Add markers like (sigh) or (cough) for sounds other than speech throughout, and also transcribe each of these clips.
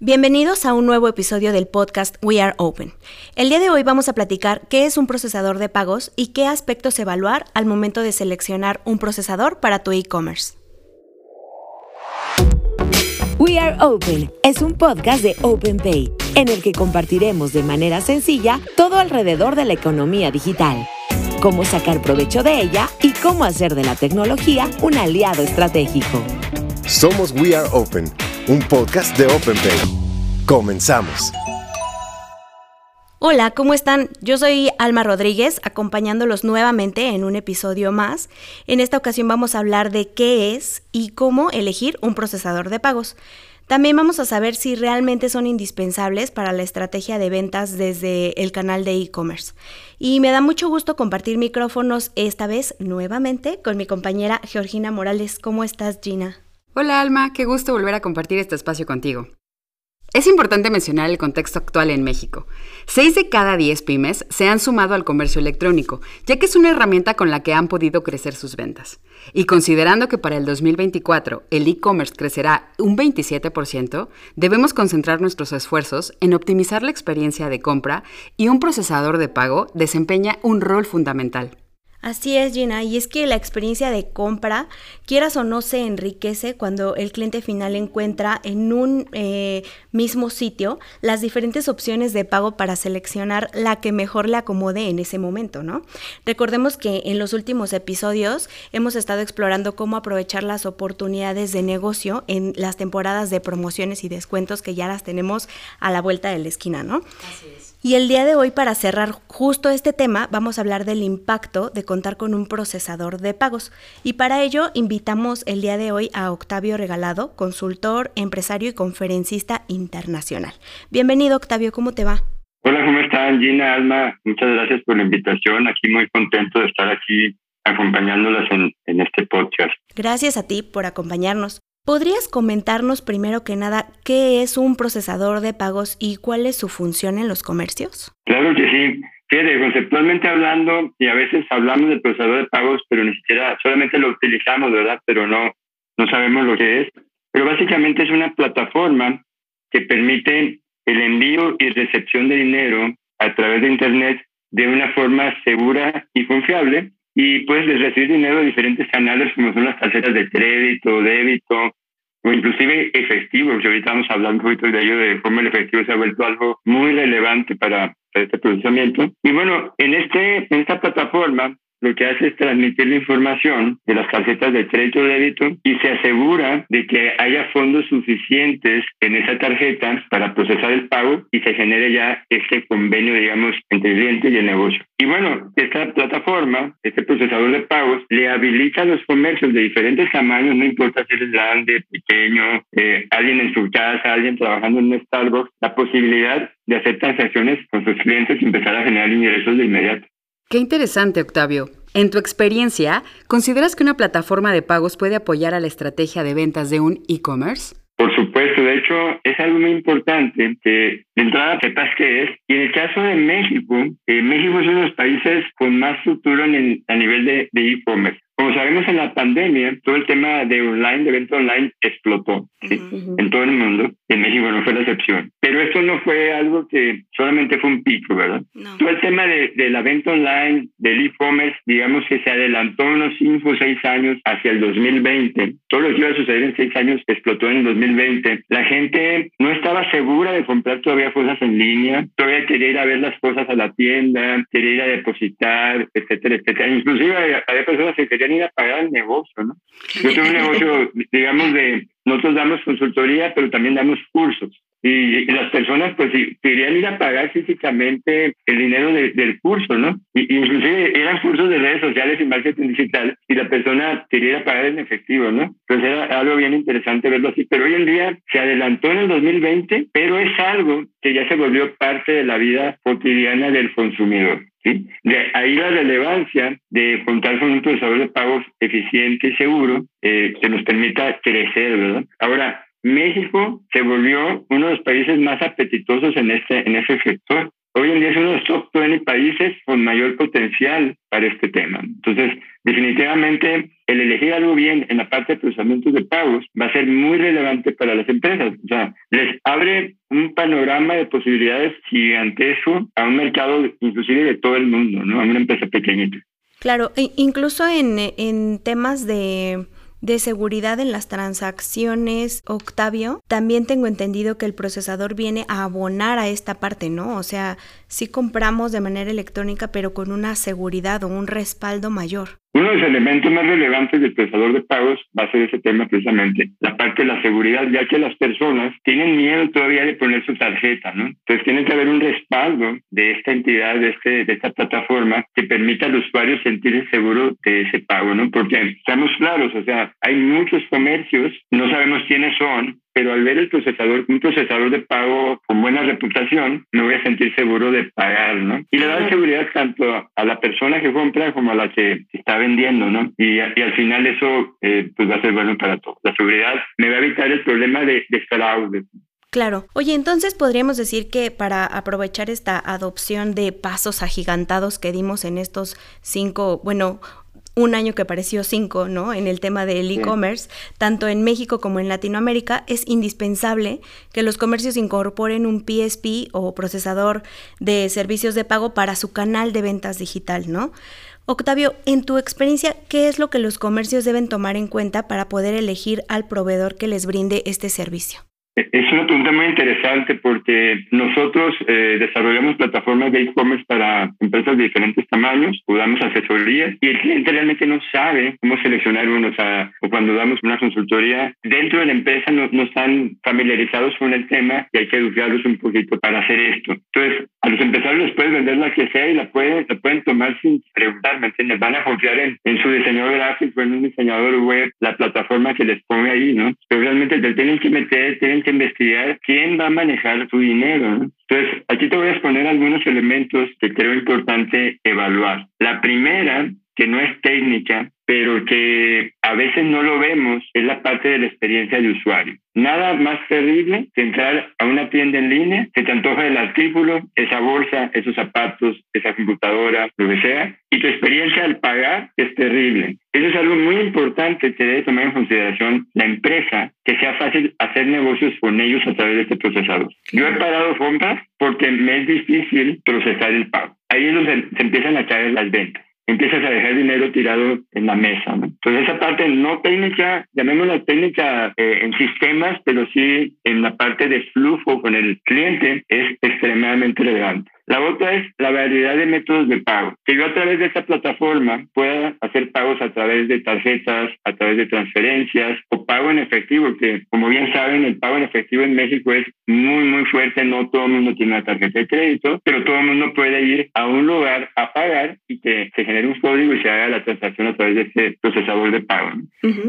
Bienvenidos a un nuevo episodio del podcast We Are Open. El día de hoy vamos a platicar qué es un procesador de pagos y qué aspectos evaluar al momento de seleccionar un procesador para tu e-commerce. We Are Open es un podcast de OpenPay en el que compartiremos de manera sencilla todo alrededor de la economía digital, cómo sacar provecho de ella y cómo hacer de la tecnología un aliado estratégico. Somos We Are Open un podcast de OpenPay. Comenzamos. Hola, ¿cómo están? Yo soy Alma Rodríguez, acompañándolos nuevamente en un episodio más. En esta ocasión vamos a hablar de qué es y cómo elegir un procesador de pagos. También vamos a saber si realmente son indispensables para la estrategia de ventas desde el canal de e-commerce. Y me da mucho gusto compartir micrófonos esta vez nuevamente con mi compañera Georgina Morales. ¿Cómo estás, Gina? Hola Alma, qué gusto volver a compartir este espacio contigo. Es importante mencionar el contexto actual en México. Seis de cada diez pymes se han sumado al comercio electrónico, ya que es una herramienta con la que han podido crecer sus ventas. Y considerando que para el 2024 el e-commerce crecerá un 27%, debemos concentrar nuestros esfuerzos en optimizar la experiencia de compra y un procesador de pago desempeña un rol fundamental. Así es, Gina, y es que la experiencia de compra, quieras o no, se enriquece cuando el cliente final encuentra en un eh, mismo sitio las diferentes opciones de pago para seleccionar la que mejor le acomode en ese momento, ¿no? Recordemos que en los últimos episodios hemos estado explorando cómo aprovechar las oportunidades de negocio en las temporadas de promociones y descuentos que ya las tenemos a la vuelta de la esquina, ¿no? Así es. Y el día de hoy, para cerrar justo este tema, vamos a hablar del impacto de contar con un procesador de pagos. Y para ello, invitamos el día de hoy a Octavio Regalado, consultor, empresario y conferencista internacional. Bienvenido, Octavio, ¿cómo te va? Hola, ¿cómo están? Gina, Alma, muchas gracias por la invitación. Aquí muy contento de estar aquí acompañándolas en, en este podcast. Gracias a ti por acompañarnos. ¿Podrías comentarnos primero que nada qué es un procesador de pagos y cuál es su función en los comercios? Claro que sí. Fíjate, conceptualmente hablando, y a veces hablamos del procesador de pagos, pero ni siquiera, solamente lo utilizamos, ¿verdad? Pero no, no sabemos lo que es. Pero básicamente es una plataforma que permite el envío y recepción de dinero a través de Internet de una forma segura y confiable y puedes recibir dinero de diferentes canales como son las tarjetas de crédito, débito o inclusive efectivo, ahorita vamos a hablar un poquito de ello, de cómo el efectivo se ha vuelto algo muy relevante para, para este procesamiento. Y bueno, en, este, en esta plataforma lo que hace es transmitir la información de las tarjetas de crédito o débito y se asegura de que haya fondos suficientes en esa tarjeta para procesar el pago y se genere ya este convenio, digamos, entre el cliente y el negocio. Y bueno, esta plataforma, este procesador de pagos, le habilita a los comercios de diferentes tamaños, no importa si es grande, pequeño, eh, alguien en su casa, alguien trabajando en un Starbucks, la posibilidad de hacer transacciones con sus clientes y empezar a generar ingresos de inmediato. Qué interesante, Octavio. En tu experiencia, ¿consideras que una plataforma de pagos puede apoyar a la estrategia de ventas de un e-commerce? Por supuesto, de hecho es algo muy importante que de entrada sepas qué es. Y en el caso de México, eh, México es uno de los países con más futuro a nivel de e-commerce. Como sabemos en la pandemia, todo el tema de online, de evento online, explotó en todo el mundo. En México no fue la excepción. Pero esto no fue algo que solamente fue un pico, ¿verdad? Todo el tema de, de la venta online, del e-commerce, digamos que se adelantó unos 5 o 6 años hacia el 2020. Todo lo que iba a suceder en 6 años explotó en el 2020. La gente no estaba segura de comprar todavía cosas en línea, todavía quería ir a ver las cosas a la tienda, quería ir a depositar, etcétera, etcétera. Inclusive había personas que querían ir a pagar el negocio, ¿no? Yo tengo un (laughs) negocio, digamos, de, nosotros damos consultoría, pero también damos cursos. Y, las personas, pues, querían ir a pagar físicamente el dinero del curso, ¿no? Y, inclusive eran cursos de redes sociales y marketing digital, y la persona quería ir a pagar en efectivo, ¿no? Entonces era algo bien interesante verlo así. Pero hoy en día se adelantó en el 2020, pero es algo que ya se volvió parte de la vida cotidiana del consumidor. De ahí la relevancia de contar con un procesador de pagos eficiente y seguro eh, que nos permita crecer, ¿verdad? Ahora, México se volvió uno de los países más apetitosos en este, en ese sector. Hoy en día es uno de los top 20 y países con mayor potencial para este tema. Entonces, definitivamente, el elegir algo bien en la parte de procesamientos de pagos va a ser muy relevante para las empresas. O sea, les abre un panorama de posibilidades gigantesco a un mercado inclusive de todo el mundo, ¿no? A una empresa pequeñita. Claro, e incluso en, en temas de de seguridad en las transacciones, Octavio, también tengo entendido que el procesador viene a abonar a esta parte, ¿no? O sea, sí compramos de manera electrónica, pero con una seguridad o un respaldo mayor. Uno de los elementos más relevantes del procesador de pagos va a ser ese tema precisamente, la parte de la seguridad, ya que las personas tienen miedo todavía de poner su tarjeta, ¿no? Entonces tiene que haber un respaldo de esta entidad, de, este, de esta plataforma, que permita al usuario sentirse seguro de ese pago, ¿no? Porque estamos claros, o sea, hay muchos comercios, no sabemos quiénes son, pero al ver el procesador, un procesador de pago con buena reputación, me voy a sentir seguro de pagar, ¿no? Y le da seguridad tanto a la persona que compra como a la que está vendiendo, ¿no? Y, al final eso eh, pues va a ser bueno para todos. La seguridad me va a evitar el problema de, de fraude. Claro. Oye, entonces podríamos decir que para aprovechar esta adopción de pasos agigantados que dimos en estos cinco, bueno, un año que pareció cinco, ¿no? En el tema del e-commerce, tanto en México como en Latinoamérica, es indispensable que los comercios incorporen un PSP o procesador de servicios de pago para su canal de ventas digital, ¿no? Octavio, en tu experiencia, ¿qué es lo que los comercios deben tomar en cuenta para poder elegir al proveedor que les brinde este servicio? Es una pregunta muy interesante porque nosotros eh, desarrollamos plataformas de e-commerce para empresas de diferentes tamaños, o damos asesorías y el cliente realmente no sabe cómo seleccionar uno. O, sea, o cuando damos una consultoría, dentro de la empresa no, no están familiarizados con el tema y hay que educarlos un poquito para hacer esto. Entonces, a los empresarios les puedes vender la que sea y la pueden, la pueden tomar sin preguntar, ¿me entiendes? Van a confiar en, en su diseñador gráfico, en un diseñador web, la plataforma que les pone ahí, ¿no? Pero realmente te tienen que meter, tienen que investigar quién va a manejar tu dinero. Entonces, aquí te voy a exponer algunos elementos que creo importante evaluar. La primera, que no es técnica, pero que a veces no lo vemos, es la parte de la experiencia de usuario. Nada más terrible que entrar a una tienda en línea, se te antoja el artículo, esa bolsa, esos zapatos, esa computadora, lo que sea, y tu experiencia al pagar es terrible. Eso es algo muy importante que debe tomar en consideración la empresa, que sea fácil hacer negocios con ellos a través de este procesador. Yo he parado compras porque me es difícil procesar el pago. Ahí es donde se empiezan a caer las ventas empiezas a dejar dinero tirado en la mesa. ¿no? Entonces esa parte no técnica, llamémosla técnica eh, en sistemas, pero sí en la parte de flujo con el cliente es extremadamente relevante. La otra es la variedad de métodos de pago. Que yo a través de esta plataforma pueda hacer pagos a través de tarjetas, a través de transferencias o pago en efectivo, que como bien saben, el pago en efectivo en México es muy, muy fuerte. No todo el mundo tiene una tarjeta de crédito, pero todo el mundo puede ir a un lugar a pagar y que se genere un código y se haga la transacción a través de ese procesador de pago.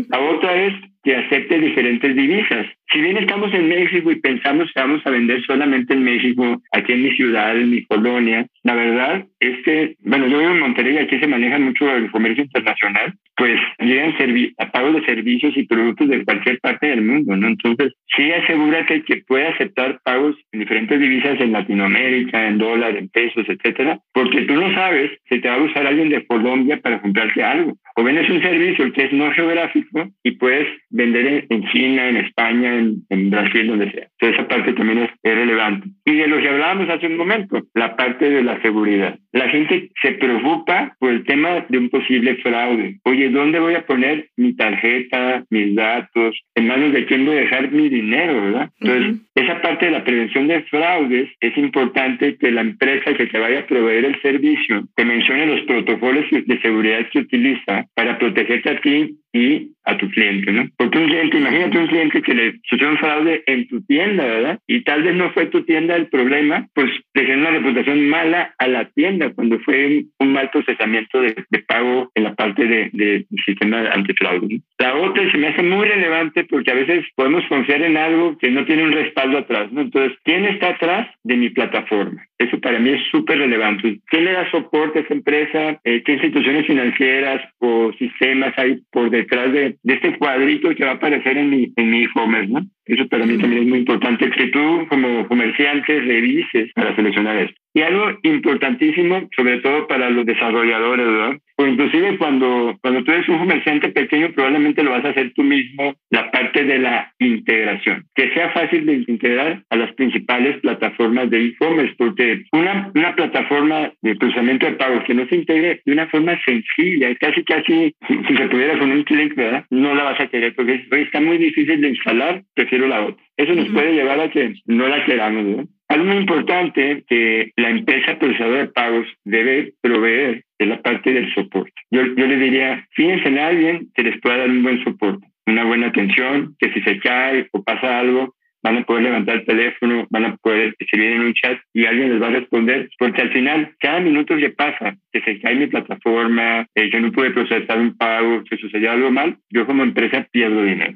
La otra es que acepte diferentes divisas. Si bien estamos en México y pensamos que vamos a vender solamente en México, aquí en mi ciudad, en mi colonia, la verdad es que, bueno, yo vivo en Monterrey, aquí se maneja mucho el comercio internacional, pues llegan a pagos de servicios y productos de cualquier parte del mundo, ¿no? Entonces, sí asegúrate que pueda aceptar pagos en diferentes divisas en Latinoamérica, en dólar, en pesos, etcétera, porque tú no sabes si te va a usar alguien de Colombia para comprarte algo. O vendes un servicio que es no geográfico y puedes vender en China, en España, en, Brasil, donde sea. Entonces, esa parte también es, es relevante. Y de lo que hablábamos hace un momento, la parte de la seguridad. La gente se preocupa por el tema de un posible fraude. Oye, ¿dónde voy a poner mi tarjeta, mis datos? ¿En manos de quién voy a dejar mi dinero, verdad? Entonces, esa parte de la prevención de fraudes es importante que la empresa que te vaya a proveer el servicio te mencione los protocolos de seguridad que utiliza para protegerte a ti y a tu cliente, ¿no? Porque un cliente, imagínate un cliente que le sucedió un fraude en tu tienda, ¿verdad? Y tal vez no fue tu tienda el problema, pues le una reputación mala a la tienda cuando fue un mal procesamiento de, pago en la parte del de, sistema antifraude. La otra se me hace muy relevante porque a veces podemos confiar en algo que no tiene un respaldo atrás, ¿no? Entonces, ¿quién está atrás de mi plataforma? Eso para mí es súper relevante. ¿Quién le da soporte a esa empresa? Eh, ¿Qué instituciones financieras o sistemas hay por detrás de, de este cuadrito que va a aparecer en mi en mi e-commerce? ¿no? Eso para mí también es muy importante que tú como comerciante revises para seleccionar esto. Y algo importantísimo, sobre todo para los desarrolladores, ¿verdad? O inclusive cuando, cuando tú eres un comerciante pequeño, probablemente lo vas a hacer tú mismo, la parte de la integración. Que sea fácil de integrar a las principales plataformas de e-commerce, porque una, una plataforma de procesamiento de pagos que no se integre de una forma sencilla, casi casi, si, se pudiera con un clic, ¿verdad? No la vas a querer, porque está muy difícil de instalar, prefiero la otra. Eso nos puede llevar a que no la queramos. Algo muy importante que la empresa procesadora de pagos debe proveer es la parte del soporte. Yo, yo le diría, fíjense en alguien que les pueda dar un buen soporte, una buena atención, que si se cae o pasa algo, van a poder levantar el teléfono, van a poder escribir en un chat y alguien les va a responder, porque al final, cada minuto que pasa, que se cae mi plataforma, eh, yo no pude procesar un pago, que sucedió algo mal, yo como empresa pierdo dinero.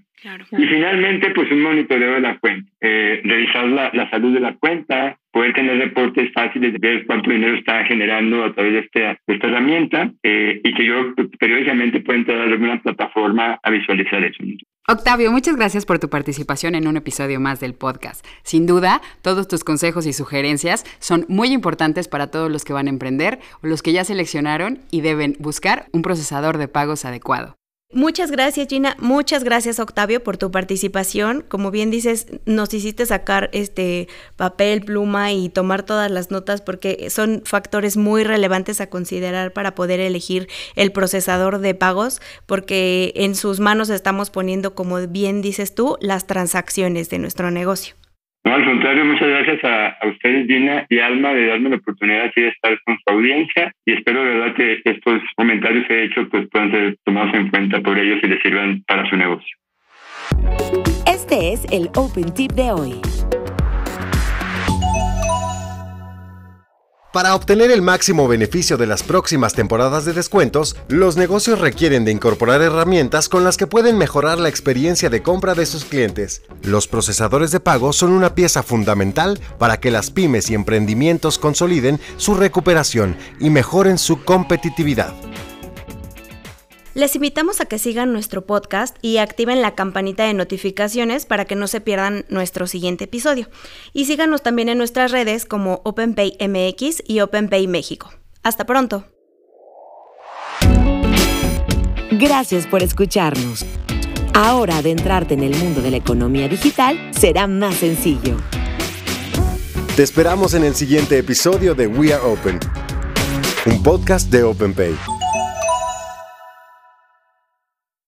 Y finalmente, pues un monitoreo de la cuenta, eh, revisar la, la, salud de la cuenta, poder tener reportes fáciles de ver cuánto dinero está generando a través de, este, de esta herramienta eh, y que yo periódicamente pueda entrar a alguna plataforma a visualizar eso. Octavio, muchas gracias por tu participación en un episodio más del podcast. Sin duda, todos tus consejos y sugerencias son muy importantes para todos los que van a emprender o los que ya seleccionaron y deben buscar un procesador de pagos adecuado. Muchas gracias Gina, muchas gracias Octavio por tu participación. Como bien dices, nos hiciste sacar este papel, pluma y tomar todas las notas porque son factores muy relevantes a considerar para poder elegir el procesador de pagos porque en sus manos estamos poniendo, como bien dices tú, las transacciones de nuestro negocio. No, al contrario, muchas gracias a, ustedes, Dina y Alma, de darme la oportunidad aquí de estar con su audiencia y espero de verdad que estos comentarios que he hecho pues, puedan ser tomados en cuenta por ellos y les sirvan para su negocio. Este es el Open Tip de hoy. Para obtener el máximo beneficio de las próximas temporadas de descuentos, los negocios requieren de incorporar herramientas con las que pueden mejorar la experiencia de compra de sus clientes. Los procesadores de pago son una pieza fundamental para que las pymes y emprendimientos consoliden su recuperación y mejoren su competitividad. Les invitamos a que sigan nuestro podcast y activen la campanita de notificaciones para que no se pierdan nuestro siguiente episodio. Y síganos también en nuestras redes como OpenPay MX y OpenPay México. Hasta pronto. Gracias por escucharnos. Ahora adentrarte en el mundo de la economía digital será más sencillo. Te esperamos en el siguiente episodio de We Are Open, un podcast de OpenPay.